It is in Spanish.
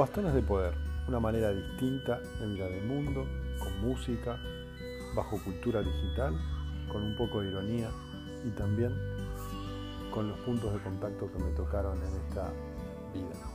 Bastones de poder, una manera distinta de mirar el mundo, con música, bajo cultura digital, con un poco de ironía y también con los puntos de contacto que me tocaron en esta vida.